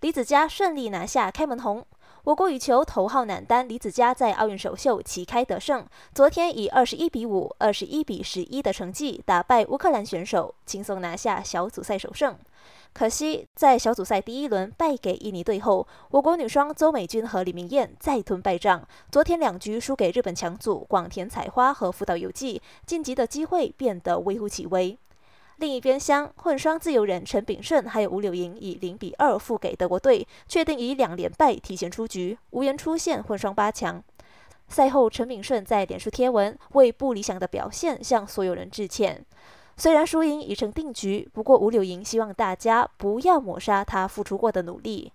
李子嘉顺利拿下开门红。我国羽球头号男单李子嘉在奥运首秀旗开得胜，昨天以二十一比五、二十一比十一的成绩打败乌克兰选手，轻松拿下小组赛首胜。可惜在小组赛第一轮败给印尼队后，我国女双邹美君和李明艳再吞败仗，昨天两局输给日本强组广田彩花和福岛由纪，晋级的机会变得微乎其微。另一边厢，混双自由人陈炳顺还有吴柳莹以零比二负给德国队，确定以两连败提前出局，无缘出线混双八强。赛后，陈炳顺在脸书贴文为不理想的表现向所有人致歉。虽然输赢已成定局，不过吴柳莹希望大家不要抹杀他付出过的努力。